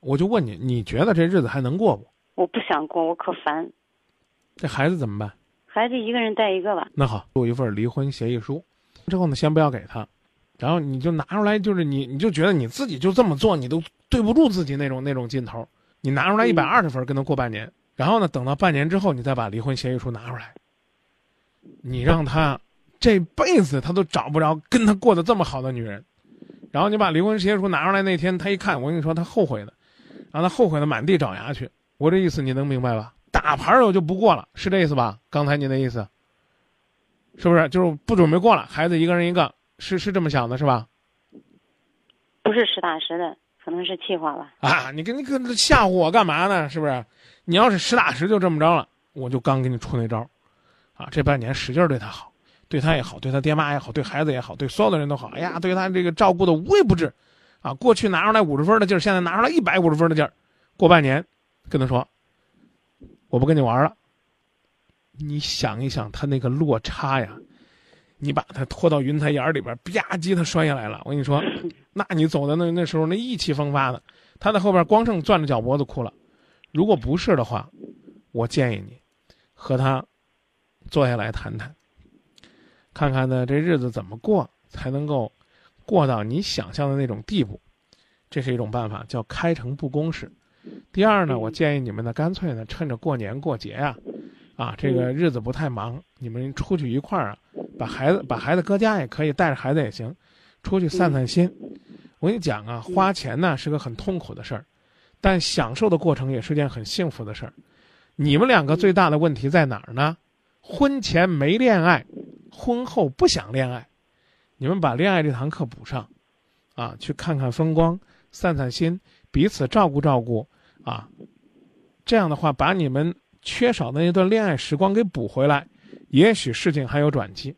我就问你，你觉得这日子还能过不？我不想过，我可烦。这孩子怎么办？孩子一个人带一个吧。那好，录一份离婚协议书，之后呢，先不要给他，然后你就拿出来，就是你，你就觉得你自己就这么做，你都对不住自己那种那种劲头。你拿出来一百二十分跟他过半年，然后呢，等到半年之后，你再把离婚协议书拿出来，你让他这辈子他都找不着跟他过得这么好的女人。然后你把离婚协议书拿出来那天，他一看，我跟你说，他后悔的，让他后悔的满地找牙去。我这意思你能明白吧？打牌我就不过了，是这意思吧？刚才你的意思，是不是就是不准备过了？孩子一个人一个，是是这么想的，是吧？不是实打实的，可能是气话吧。啊，你跟你跟吓唬我干嘛呢？是不是？你要是实打实就这么着了，我就刚给你出那招，啊，这半年使劲对他好。对他也好，对他爹妈也好，对孩子也好，对所有的人都好。哎呀，对他这个照顾的无微不至，啊，过去拿出来五十分的劲儿，现在拿出来一百五十分的劲儿。过半年，跟他说，我不跟你玩了。你想一想，他那个落差呀，你把他拖到云彩眼里边，吧唧，他摔下来了。我跟你说，那你走的那那时候那意气风发的，他在后边光剩攥着脚脖子哭了。如果不是的话，我建议你和他坐下来谈谈。看看呢，这日子怎么过才能够过到你想象的那种地步？这是一种办法，叫开诚布公式。第二呢，我建议你们呢，干脆呢，趁着过年过节呀，啊，这个日子不太忙，你们出去一块儿啊，把孩子把孩子搁家也可以，带着孩子也行，出去散散心。我跟你讲啊，花钱呢是个很痛苦的事儿，但享受的过程也是件很幸福的事儿。你们两个最大的问题在哪儿呢？婚前没恋爱。婚后不想恋爱，你们把恋爱这堂课补上，啊，去看看风光，散散心，彼此照顾照顾，啊，这样的话，把你们缺少的那段恋爱时光给补回来，也许事情还有转机。